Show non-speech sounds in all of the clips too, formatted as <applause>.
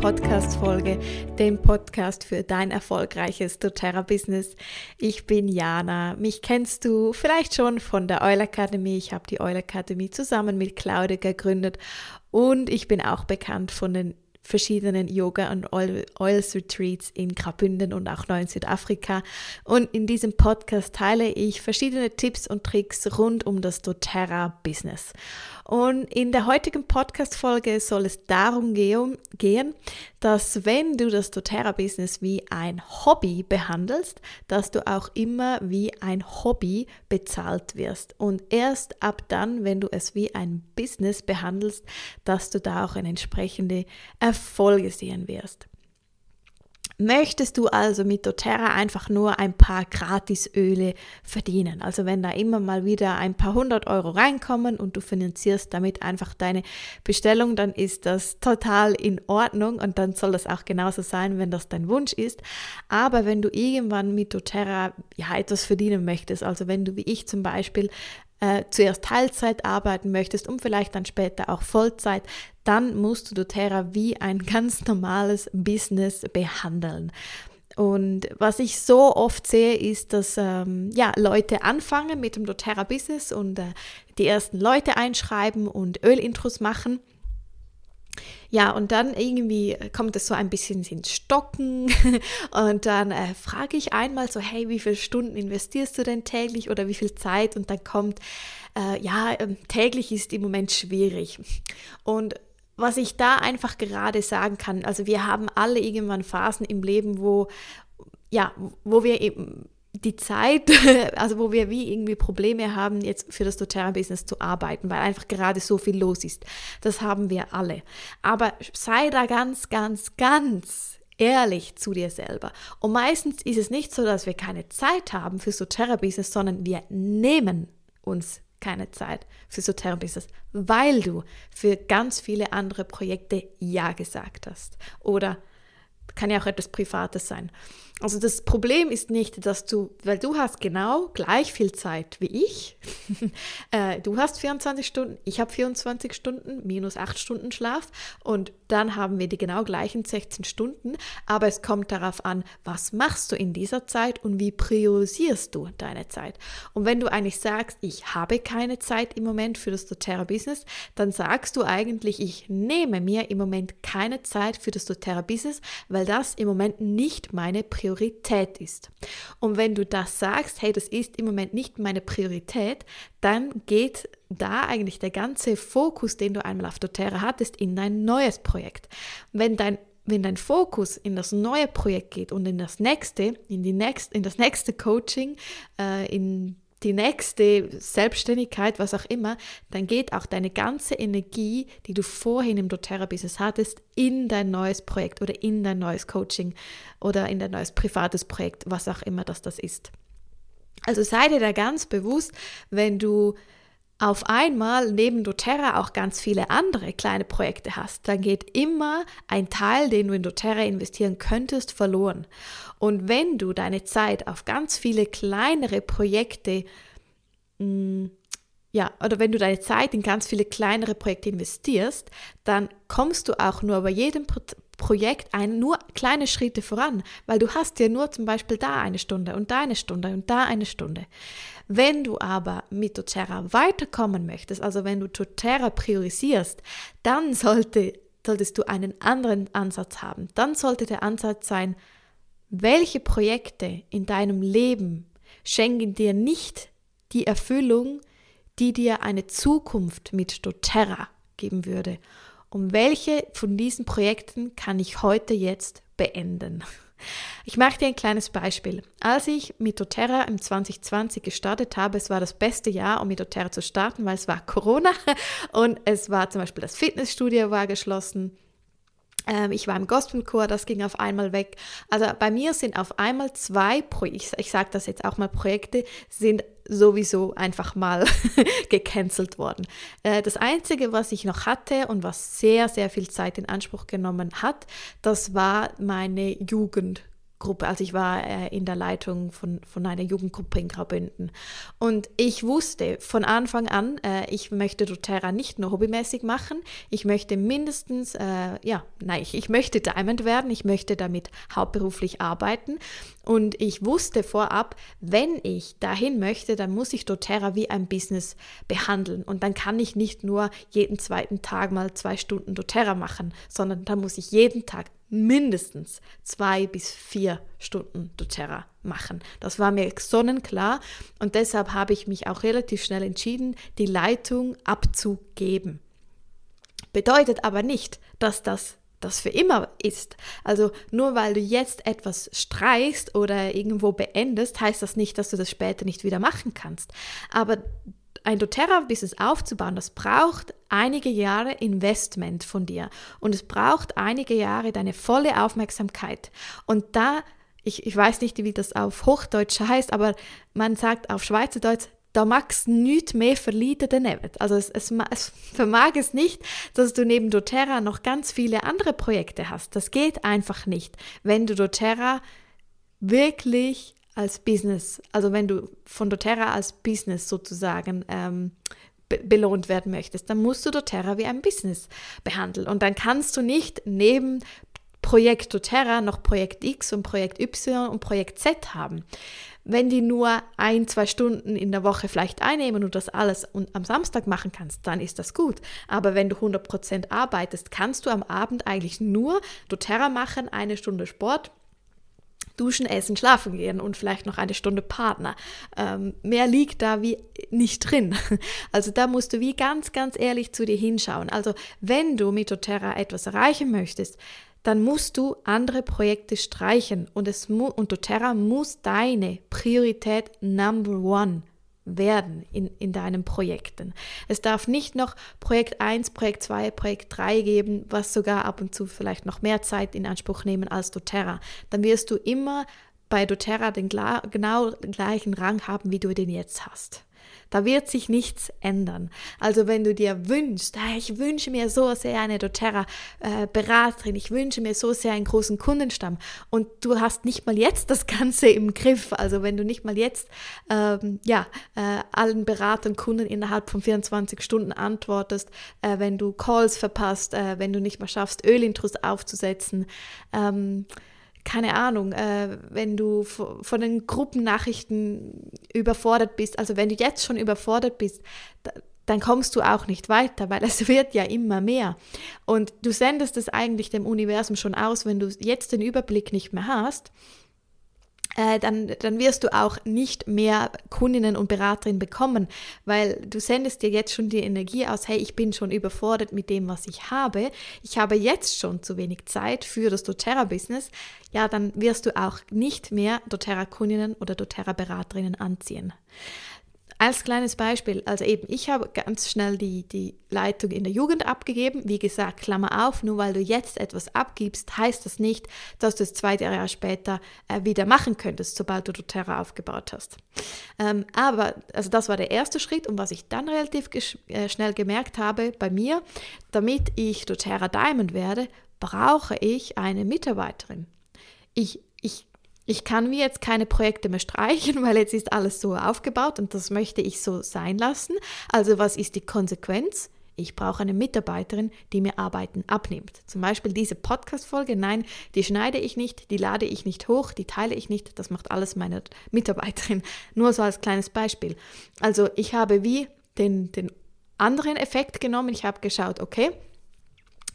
Podcast-Folge, dem Podcast für dein erfolgreiches doTERRA-Business. Ich bin Jana. Mich kennst du vielleicht schon von der Oil Academy. Ich habe die Oil Academy zusammen mit Claudia gegründet und ich bin auch bekannt von den verschiedenen Yoga- und Oils Retreats in Graubünden und auch neu in Südafrika. Und in diesem Podcast teile ich verschiedene Tipps und Tricks rund um das doTERRA-Business. Und in der heutigen Podcast-Folge soll es darum gehen, dass wenn du das doTERRA-Business wie ein Hobby behandelst, dass du auch immer wie ein Hobby bezahlt wirst. Und erst ab dann, wenn du es wie ein Business behandelst, dass du da auch eine entsprechende Erfolge sehen wirst. Möchtest du also mit doTERRA einfach nur ein paar Gratisöle verdienen? Also wenn da immer mal wieder ein paar hundert Euro reinkommen und du finanzierst damit einfach deine Bestellung, dann ist das total in Ordnung und dann soll das auch genauso sein, wenn das dein Wunsch ist. Aber wenn du irgendwann mit doTERRA ja etwas verdienen möchtest, also wenn du wie ich zum Beispiel äh, zuerst Teilzeit arbeiten möchtest und vielleicht dann später auch Vollzeit, dann musst du doTERRA wie ein <laughs> ganz normales Business behandeln. Und was ich so oft sehe, ist, dass ähm, ja, Leute anfangen mit dem doTERRA-Business und äh, die ersten Leute einschreiben und Ölintros machen ja, und dann irgendwie kommt es so ein bisschen ins Stocken <laughs> und dann äh, frage ich einmal so, hey, wie viele Stunden investierst du denn täglich oder wie viel Zeit? Und dann kommt, äh, ja, äh, täglich ist im Moment schwierig. Und was ich da einfach gerade sagen kann, also wir haben alle irgendwann Phasen im Leben, wo, ja, wo wir eben die Zeit, <laughs> also wo wir wie irgendwie Probleme haben, jetzt für das doTERRA-Business zu arbeiten, weil einfach gerade so viel los ist. Das haben wir alle. Aber sei da ganz, ganz, ganz ehrlich zu dir selber. Und meistens ist es nicht so, dass wir keine Zeit haben für doTERRA-Business, sondern wir nehmen uns keine Zeit für doTERRA-Business, weil du für ganz viele andere Projekte Ja gesagt hast. Oder kann ja auch etwas Privates sein. Also das Problem ist nicht, dass du, weil du hast genau gleich viel Zeit wie ich. <laughs> äh, du hast 24 Stunden, ich habe 24 Stunden, minus 8 Stunden Schlaf und dann haben wir die genau gleichen 16 Stunden. Aber es kommt darauf an, was machst du in dieser Zeit und wie priorisierst du deine Zeit. Und wenn du eigentlich sagst, ich habe keine Zeit im Moment für das doTERRA-Business, dann sagst du eigentlich, ich nehme mir im Moment keine Zeit für das doTERRA-Business, weil das im Moment nicht meine Priorität Priorität ist. Und wenn du das sagst, hey, das ist im Moment nicht meine Priorität, dann geht da eigentlich der ganze Fokus, den du einmal auf doTERRA hattest, in dein neues Projekt. Wenn dein wenn dein Fokus in das neue Projekt geht und in das nächste, in, die next, in das nächste Coaching, äh, in die nächste Selbstständigkeit, was auch immer, dann geht auch deine ganze Energie, die du vorhin im doTERRA-Business hattest, in dein neues Projekt oder in dein neues Coaching oder in dein neues privates Projekt, was auch immer das das ist. Also sei dir da ganz bewusst, wenn du auf einmal neben doTERRA auch ganz viele andere kleine Projekte hast, dann geht immer ein Teil, den du in doTERRA investieren könntest, verloren. Und wenn du deine Zeit auf ganz viele kleinere Projekte mh, mm, ja, oder wenn du deine Zeit in ganz viele kleinere Projekte investierst, dann kommst du auch nur bei jedem Pro Projekt ein, nur kleine Schritte voran, weil du hast ja nur zum Beispiel da eine Stunde und da eine Stunde und da eine Stunde. Wenn du aber mit doTERRA weiterkommen möchtest, also wenn du doTERRA priorisierst, dann sollte, solltest du einen anderen Ansatz haben. Dann sollte der Ansatz sein, welche Projekte in deinem Leben schenken dir nicht die Erfüllung, die dir eine Zukunft mit doTERRA geben würde. Und welche von diesen Projekten kann ich heute jetzt beenden? Ich mache dir ein kleines Beispiel. Als ich mit doTERRA im 2020 gestartet habe, es war das beste Jahr, um mit doTERRA zu starten, weil es war Corona <laughs> und es war zum Beispiel das Fitnessstudio war geschlossen. Ähm, ich war im Gospelchor, das ging auf einmal weg. Also bei mir sind auf einmal zwei Projekte, ich, ich sage das jetzt auch mal, Projekte sind sowieso einfach mal <laughs> gecancelt worden. Äh, das Einzige, was ich noch hatte und was sehr, sehr viel Zeit in Anspruch genommen hat, das war meine Jugend. Gruppe. Also ich war äh, in der Leitung von, von einer Jugendgruppe in Graubünden. Und ich wusste von Anfang an, äh, ich möchte doTERRA nicht nur hobbymäßig machen, ich möchte mindestens, äh, ja, nein, ich, ich möchte Diamond werden, ich möchte damit hauptberuflich arbeiten. Und ich wusste vorab, wenn ich dahin möchte, dann muss ich doTERRA wie ein Business behandeln. Und dann kann ich nicht nur jeden zweiten Tag mal zwei Stunden doTERRA machen, sondern dann muss ich jeden Tag mindestens zwei bis vier Stunden doTERRA machen. Das war mir sonnenklar und deshalb habe ich mich auch relativ schnell entschieden, die Leitung abzugeben. Bedeutet aber nicht, dass das das für immer ist. Also nur weil du jetzt etwas streichst oder irgendwo beendest, heißt das nicht, dass du das später nicht wieder machen kannst. Aber ein doTERRA-Business aufzubauen, das braucht einige Jahre Investment von dir und es braucht einige Jahre deine volle Aufmerksamkeit. Und da, ich, ich weiß nicht, wie das auf Hochdeutsch heißt, aber man sagt auf Schweizerdeutsch, da magst nichts mehr verlieren daneben. Also es, es, es, vermag es nicht, dass du neben doTERRA noch ganz viele andere Projekte hast. Das geht einfach nicht, wenn du doTERRA wirklich als Business, also wenn du von doTERRA als Business sozusagen ähm, be belohnt werden möchtest, dann musst du doTERRA wie ein Business behandeln. Und dann kannst du nicht neben Projekt doTERRA noch Projekt X und Projekt Y und Projekt Z haben. Wenn die nur ein, zwei Stunden in der Woche vielleicht einnehmen und das alles am Samstag machen kannst, dann ist das gut. Aber wenn du 100% arbeitest, kannst du am Abend eigentlich nur doTERRA machen, eine Stunde Sport duschen, essen, schlafen gehen und vielleicht noch eine Stunde Partner. Ähm, mehr liegt da wie nicht drin. <laughs> Also da musst du wie ganz, ganz ehrlich zu dir hinschauen. Also wenn du mit doTERRA etwas erreichen möchtest, dann musst du andere Projekte streichen und, es und doTERRA muss deine Priorität Number One werden in, in deinen Projekten. Es darf nicht noch Projekt 1, Projekt 2, Projekt 3 geben, was sogar ab und zu vielleicht noch mehr Zeit in Anspruch nehmen als doTERRA. Dann wirst du immer bei doTERRA den genau gleichen Rang haben, wie du den jetzt hast. Da wird sich nichts ändern. Also wenn du dir wünschst, ah, ich wünsche mir so sehr eine doTERRA-Beraterin, äh, ich wünsche mir so sehr einen großen Kundenstamm und du hast nicht mal jetzt das Ganze im Griff, also wenn du nicht mal jetzt ähm, ja, äh, allen Beratern, Kunden innerhalb von 24 Stunden antwortest, äh, wenn du Calls verpasst, äh, wenn du nicht mal schaffst, Ölintros aufzusetzen, ähm, keine Ahnung, äh, wenn du von den Gruppennachrichten überfordert bist, also wenn du jetzt schon überfordert bist, dann kommst du auch nicht weiter, weil es wird ja immer mehr. Und du sendest es eigentlich dem Universum schon aus, wenn du jetzt den Überblick nicht mehr hast äh, dann, dann wirst du auch nicht mehr Kundinnen und Beraterinnen bekommen, weil du sendest dir jetzt schon die Energie aus, hey, ich bin schon überfordert mit dem, was ich habe, ich habe jetzt schon zu wenig Zeit für das doTERRA-Business, ja, dann wirst du auch nicht mehr doTERRA-Kundinnen oder doTERRA-Beraterinnen anziehen. Als kleines Beispiel, also eben, ich habe ganz schnell die, die Leitung in der Jugend abgegeben. Wie gesagt, Klammer auf, nur weil du jetzt etwas abgibst, heißt das nicht, dass du es zwei Jahre später äh, wieder machen könntest, sobald du doTERRA aufgebaut hast. Ähm, aber, also das war der erste Schritt und was ich dann relativ äh, schnell gemerkt habe bei mir, damit ich doTERRA Diamond werde, brauche ich eine Mitarbeiterin. Ich, ich ich kann mir jetzt keine Projekte mehr streichen, <laughs> weil jetzt ist alles so aufgebaut und das möchte ich so sein lassen. Also was ist die Konsequenz? Ich brauche eine Mitarbeiterin, die mir Arbeiten abnimmt. Zum Beispiel diese Podcast-Folge, nein, die schneide ich nicht, die lade ich nicht hoch, die teile ich nicht, das macht alles meine Mitarbeiterin. <laughs> Nur so als kleines Beispiel. Also ich habe wie den, den anderen Effekt genommen. Ich habe geschaut, okay,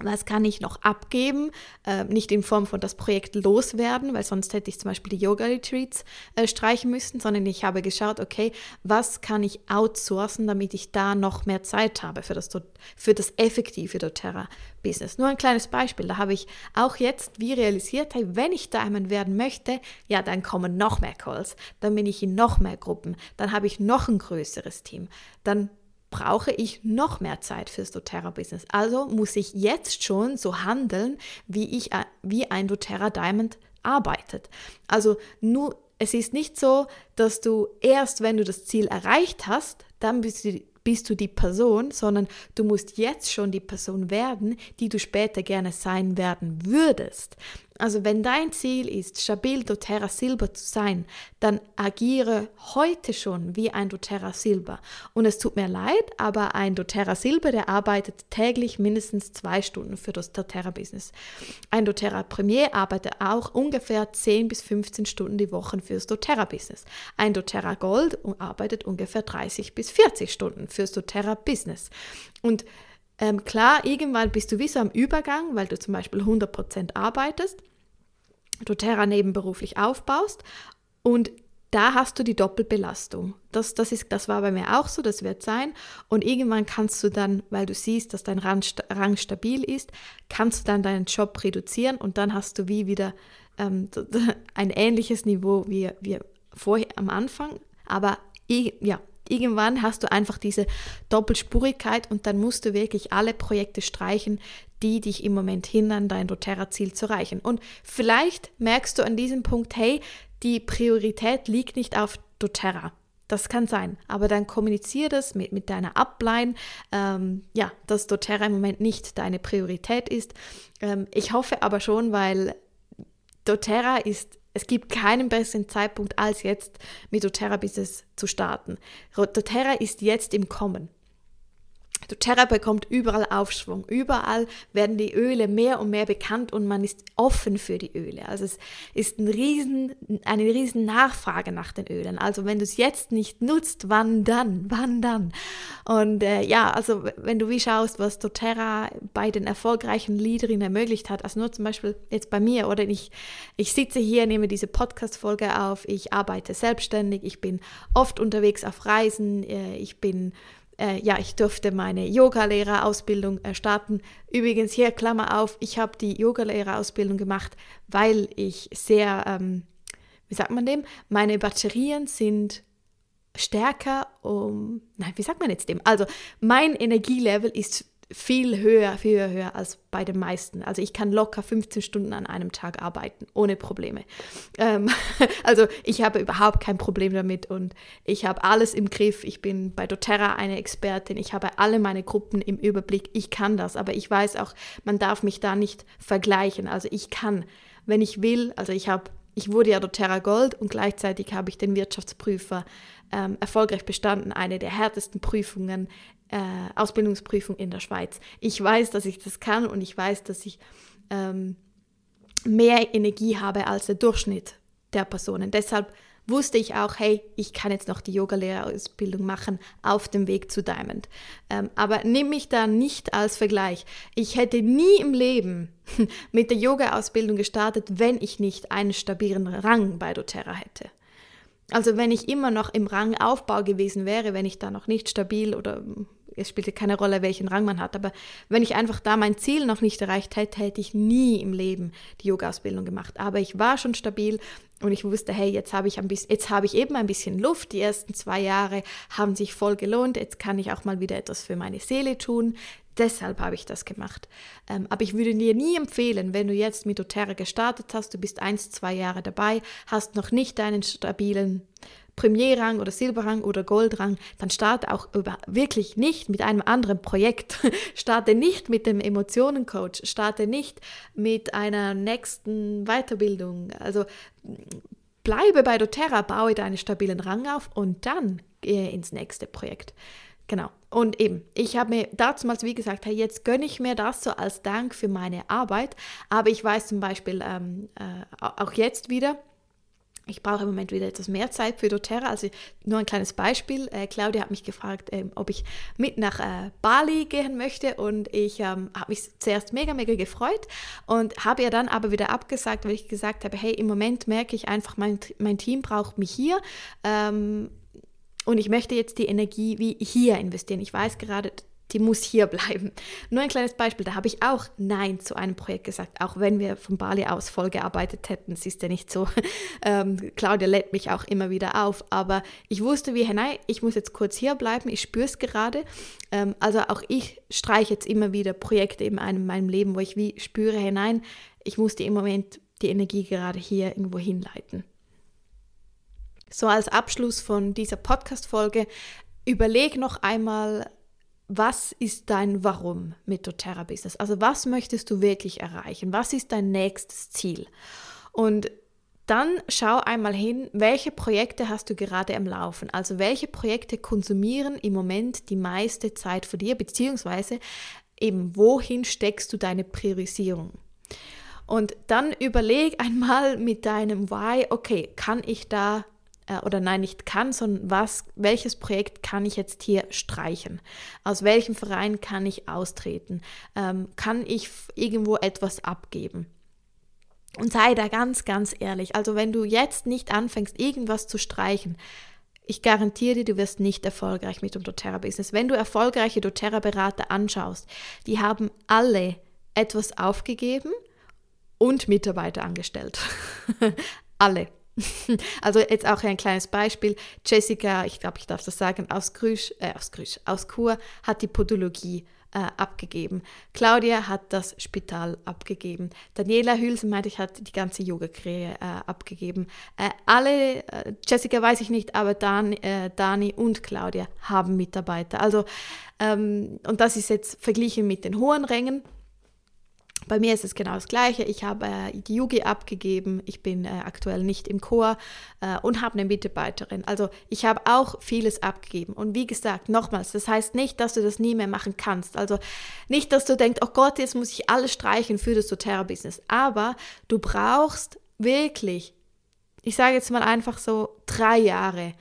was kann ich noch abgeben? Äh, nicht in Form von das Projekt loswerden, weil sonst hätte ich zum Beispiel die Yoga-Retreats äh, streichen müssen, sondern ich habe geschaut, okay, was kann ich outsourcen, damit ich da noch mehr Zeit habe für das, für das effektive doTERRA-Business. Nur ein kleines Beispiel, da habe ich auch jetzt wie realisiert, hey, wenn ich Diamond werden möchte, ja, dann kommen noch mehr Calls, dann bin ich in noch mehr Gruppen, dann habe ich noch ein größeres Team, dann brauche ich noch mehr Zeit fürs doTERRA-Business. Also muss ich jetzt schon so handeln, wie, ich, äh, wie ein doTERRA Diamond arbeitet. Also nur, es ist nicht so, dass du erst, wenn du das Ziel erreicht hast, dann bist du bist du die Person, sondern du musst jetzt schon die Person werden, die du später gerne sein werden würdest. Also wenn dein Ziel ist, stabil doTERRA Silber zu sein, dann agiere heute schon wie ein doTERRA Silber. Und es tut mir leid, aber ein doTERRA Silber, der arbeitet täglich mindestens zwei Stunden für das doTERRA Business. Ein doTERRA Premier arbeitet auch ungefähr 10 bis 15 Stunden die Woche fürs doTERRA Business. Ein doTERRA Gold arbeitet ungefähr 30 bis 40 Stunden fürs doTERRA Business. Und ähm, klar, irgendwann bist du wie so am Übergang, weil du zum Beispiel 100% arbeitest, doTERRA nebenberuflich aufbaust und da hast du die Doppelbelastung. Das, das, ist, das war bei mir auch so, das wird sein. Und irgendwann kannst du dann, weil du siehst, dass dein Rang, Rang stabil ist, kannst du dann deinen Job reduzieren und dann hast du wie wieder ähm, ein ähnliches Niveau wie, wie vorher am Anfang. Aber ja, irgendwann hast du einfach diese Doppelspurigkeit und dann musst du wirklich alle Projekte streichen, die dich im Moment hindern, dein doTERRA-Ziel zu erreichen. Und vielleicht merkst du an diesem Punkt, hey, die Priorität liegt nicht auf doTERRA. Das kann sein, aber dann kommuniziere das mit, mit deiner Upline, ähm, ja, dass doTERRA im Moment nicht deine Priorität ist. Ähm, ich hoffe aber schon, weil doTERRA ist es gibt keinen besseren Zeitpunkt als jetzt mit doTERRA Business zu starten. doTERRA ist jetzt im Kommen doTERRA bekommt überall Aufschwung. Überall werden die Öle mehr und mehr bekannt und man ist offen für die Öle. Also es ist ein riesen, eine riesen Nachfrage nach den Ölen. Also wenn du es jetzt nicht nutzt, wann dann? Wann dann? Und äh, ja, also wenn du wie schaust, was doTERRA bei den erfolgreichen Leaderinnen ermöglicht hat, also nur zum Beispiel jetzt bei mir oder ich, ich sitze hier, nehme diese Podcast-Folge auf, ich arbeite selbstständig, ich bin oft unterwegs auf Reisen, äh, ich bin äh, ja, ich durfte meine Yogalehrerausbildung äh, starten. Übrigens hier Klammer auf, ich habe die Yogalehrerausbildung gemacht, weil ich sehr, ähm, wie sagt man dem, meine Batterien sind stärker um, nein, wie sagt man jetzt dem? Also mein Energielevel ist viel höher, viel höher als bei den meisten. Also ich kann locker 15 Stunden an einem Tag arbeiten, ohne Probleme. Ähm, <laughs> also ich habe überhaupt kein Problem damit und ich habe alles im Griff. Ich bin bei doTERRA eine Expertin. Ich habe alle meine Gruppen im Überblick. Ich kann das, aber ich weiß auch, man darf mich da nicht vergleichen. Also ich kann, wenn ich will, also ich habe ich wurde ja doTERRA Gold und gleichzeitig habe ich den Wirtschaftsprüfer ähm, erfolgreich bestanden, eine der härtesten Prüfungen äh, Ausbildungsprüfung in der Schweiz. Ich weiß, dass ich das kann und ich weiß, dass ich ähm, mehr Energie habe als der Durchschnitt der Personen. Deshalb wusste ich auch, hey, ich kann jetzt noch die Yogalehrerausbildung machen auf dem Weg zu Diamond. Ähm, aber nimm mich da nicht als Vergleich. Ich hätte nie im Leben <laughs> mit der Yoga-Ausbildung gestartet, wenn ich nicht einen stabilen Rang bei doTERRA hätte. Also wenn ich immer noch im Rangaufbau gewesen wäre, wenn ich da noch nicht stabil oder es spielte keine Rolle, welchen Rang man hat, aber wenn ich einfach da mein Ziel noch nicht erreicht hätte, hätte ich nie im Leben die Yoga-Ausbildung gemacht. Aber ich war schon stabil und ich wusste, hey, jetzt habe ich, ein bisschen, jetzt habe ich eben ein bisschen Luft. Die ersten zwei Jahre haben sich voll gelohnt. Jetzt kann ich auch mal wieder etwas für meine Seele tun. Deshalb habe ich das gemacht. Ähm, aber ich würde dir nie empfehlen, wenn du jetzt mit doTERRA gestartet hast, du bist eins, zwei Jahre dabei, hast noch nicht deinen stabilen Premierrang oder Silberrang oder Goldrang, dann starte auch über, wirklich nicht mit einem anderen Projekt. <laughs> starte nicht mit dem Emotionencoach, starte nicht mit einer nächsten Weiterbildung. Also bleibe bei doTERRA, baue deinen stabilen Rang auf und dann gehe ins nächste Projekt. Genau. Und eben, ich habe mir damals, wie gesagt, hey, jetzt gönne ich mir das so als Dank für meine Arbeit. Aber ich weiß zum Beispiel ähm, äh, auch jetzt wieder, ich brauche im Moment wieder etwas mehr Zeit für doTERRA. Also nur ein kleines Beispiel. Äh, Claudia hat mich gefragt, ähm, ob ich mit nach äh, Bali gehen möchte und ich ähm, habe mich zuerst mega, mega gefreut und habe ihr dann aber wieder abgesagt, weil ich gesagt habe, hey, im Moment merke ich einfach, mein, mein Team braucht mich hier. Ähm, und ich möchte jetzt die Energie wie hier investieren. Ich weiß gerade, die muss hier bleiben. Nur ein kleines Beispiel, da habe ich auch Nein zu einem Projekt gesagt, auch wenn wir von Bali aus voll gearbeitet hätten. Es ist ja nicht so. <laughs> Ähm, Claudia lädt mich auch immer wieder auf, aber ich wusste wie, nein, ich muss jetzt kurz hier bleiben, ich spüre es gerade. Ähm, also auch ich streiche jetzt immer wieder Projekte in einem, meinem Leben, wo ich wie spüre, hinein, ich musste im Moment die Energie gerade hier irgendwo hinleiten. So als Abschluss von dieser Podcast-Folge, überleg noch einmal, was ist dein Warum mit doTERRA Business? Also was möchtest du wirklich erreichen? Was ist dein nächstes Ziel? Und dann schau einmal hin, welche Projekte hast du gerade am Laufen? Also welche Projekte konsumieren im Moment die meiste Zeit für dir, beziehungsweise eben wohin steckst du deine Priorisierung? Und dann überleg einmal mit deinem Why, okay, kann ich da äh, oder nein, nicht kann, sondern was, welches Projekt kann ich jetzt hier streichen? Aus welchem Verein kann ich austreten? Ähm, kann ich irgendwo etwas abgeben? Und sei da ganz, ganz ehrlich. Also wenn du jetzt nicht anfängst, irgendwas zu streichen, ich garantiere dir, du wirst nicht erfolgreich mit dem doTERRA-Business. Wenn du erfolgreiche doTERRA-Berater anschaust, die haben alle etwas aufgegeben und Mitarbeiter angestellt. <laughs> alle. <laughs> Also jetzt auch ein kleines Beispiel. Jessica, ich glaube, ich darf das sagen, aus Grüsch, äh, aus Grüsch, aus Chur hat die Podologie äh, abgegeben. Claudia hat das Spital abgegeben. Daniela Hülsen meinte ich, hat die ganze Yoga-Krähe äh, abgegeben. Äh, alle, äh, Jessica weiß ich nicht, aber Dan, äh, Dani und Claudia haben Mitarbeiter. Also, ähm, und das ist jetzt verglichen mit den hohen Rängen. Bei mir ist es genau das Gleiche. Ich habe äh, die Yugi abgegeben. Ich bin äh, aktuell nicht im Chor äh, und habe eine Mitarbeiterin. Also ich habe auch vieles abgegeben. Und wie gesagt, nochmals, das heißt nicht, dass du das nie mehr machen kannst. Also nicht, dass du denkst, oh Gott, jetzt muss ich alles streichen für das doTERRA-Business. Aber du brauchst wirklich, ich sage jetzt mal einfach so, drei Jahre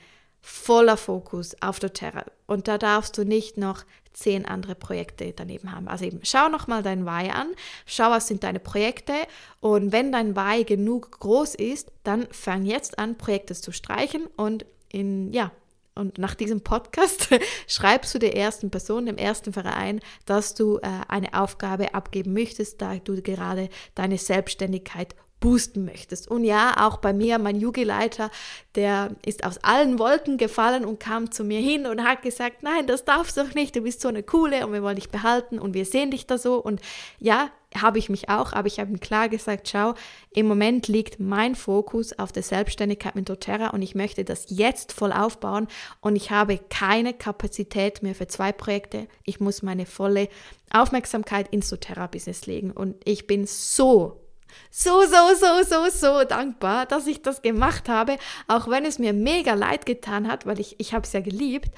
voller Fokus auf doTERRA. Und da darfst du nicht noch zehn andere Projekte daneben haben. Also eben, schau nochmal dein Why an, schau, was sind deine Projekte und wenn dein Why genug groß ist, dann fang jetzt an, Projekte zu streichen und in, ja, und nach diesem Podcast <laughs> schreibst du der ersten Person, dem ersten Verein, dass du äh, eine Aufgabe abgeben möchtest, da du gerade deine Selbstständigkeit boosten möchtest. Und ja, auch bei mir, mein Jugendleiter, der ist aus allen Wolken gefallen und kam zu mir hin und hat gesagt, nein, das darfst du doch nicht, du bist so eine coole und wir wollen dich behalten und wir sehen dich da so. Und ja, habe ich mich auch, aber ich habe ihm klar gesagt, schau, im Moment liegt mein Fokus auf der Selbstständigkeit mit doTERRA und ich möchte das jetzt voll aufbauen und ich habe keine Kapazität mehr für zwei Projekte. Ich muss meine volle Aufmerksamkeit ins doTERRA-Business legen und ich bin so so, so, so, so, so dankbar, dass ich das gemacht habe, auch wenn es mir mega leid getan hat, weil ich, ich habe es ja geliebt.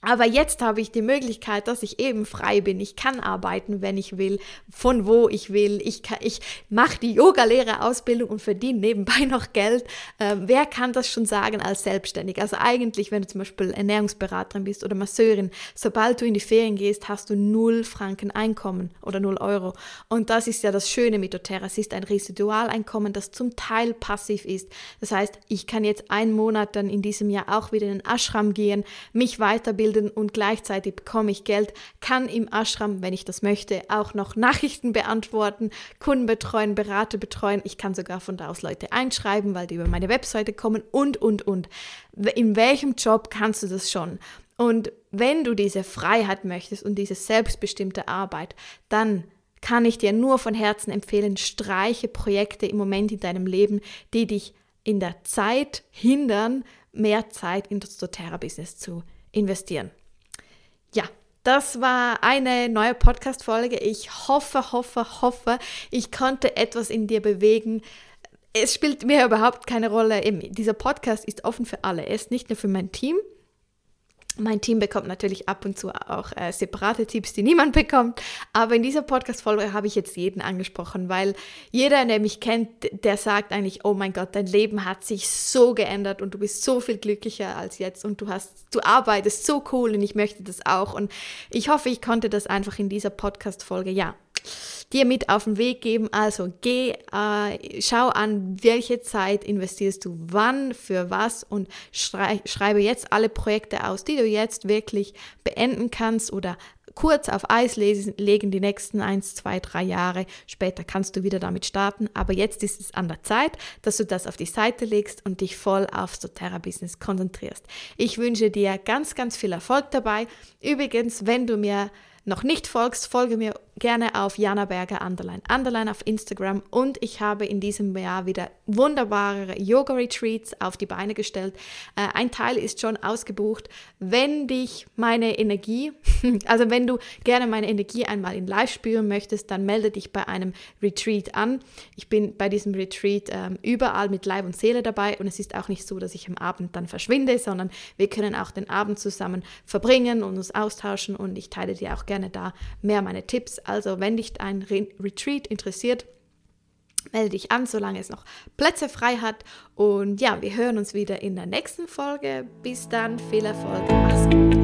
Aber jetzt habe ich die Möglichkeit, dass ich eben frei bin. Ich kann arbeiten, wenn ich will, von wo ich will. Ich, ich mache die Yogalehrerausbildung und verdiene nebenbei <laughs> noch Geld. Ähm, wer kann das schon sagen als Selbstständig? Also eigentlich, wenn du zum Beispiel Ernährungsberaterin bist oder Masseurin, sobald du in die Ferien gehst, hast du null Franken Einkommen oder null Euro. Und das ist ja das Schöne mit doTERRA. Es ist ein Residualeinkommen, das zum Teil passiv ist. Das heißt, ich kann jetzt einen Monat dann in diesem Jahr auch wieder in den Ashram gehen, mich weiterbilden, ausbilden und gleichzeitig bekomme ich Geld, kann im Ashram, wenn ich das möchte, auch noch Nachrichten beantworten, Kunden betreuen, Berater betreuen. Ich kann sogar von da aus Leute einschreiben, weil die über meine Webseite kommen und, und, und. In welchem Job kannst du das schon? Und wenn du diese Freiheit möchtest und diese selbstbestimmte Arbeit, dann kann ich dir nur von Herzen empfehlen, streiche Projekte im Moment in deinem Leben, die dich in der Zeit hindern, mehr Zeit in das doTERRA-Business zu investieren. Ja, das war eine neue Podcast-Folge. Ich hoffe, hoffe, hoffe, ich konnte etwas in dir bewegen. Es spielt mir überhaupt keine Rolle. Dieser Podcast ist offen für alle. Er ist nicht nur für mein Team, mein Team bekommt natürlich ab und zu auch äh, separate Tipps, die niemand <laughs> bekommt. Aber in dieser Podcast-Folge habe ich jetzt jeden angesprochen, weil jeder, der mich kennt, der sagt eigentlich, oh mein Gott, dein Leben hat sich so geändert und du bist so viel glücklicher als jetzt und du hast, du arbeitest so cool und ich möchte das auch. Und ich hoffe, ich konnte das einfach in dieser Podcast-Folge, ja, dir mit auf den Weg geben. Also geh, äh, schau an, welche Zeit investierst du wann, für was und schrei schreibe jetzt alle Projekte aus, die du jetzt wirklich beenden kannst oder kurz auf Eis legen die nächsten eins, zwei, drei Jahre. Später kannst du wieder damit starten. Aber jetzt ist es an der Zeit, dass du das auf die Seite legst und dich voll aufs doTERRA-Business konzentrierst. Ich wünsche dir ganz, ganz viel Erfolg dabei. Übrigens, wenn du mir noch nicht folgst, folge mir gerne auf Jana Berger Underline Underline auf Instagram und ich habe in diesem Jahr wieder wunderbare Yoga Retreats auf die Beine gestellt. Äh, ein Teil ist schon ausgebucht. Wenn dich meine Energie, <laughs> also wenn du gerne meine Energie einmal in Live spüren möchtest, dann melde dich bei einem Retreat an. Ich bin bei diesem Retreat ähm, überall mit Leib und Seele dabei und es ist auch nicht so, dass ich am Abend dann verschwinde, sondern wir können auch den Abend zusammen verbringen und uns austauschen und ich teile dir auch gerne da mehr meine Tipps. Also wenn dich ein Re Retreat interessiert, melde dich an, solange es noch Plätze frei hat. Und ja, wir hören uns wieder in der nächsten Folge. Bis dann, viel Erfolg, mach's gut.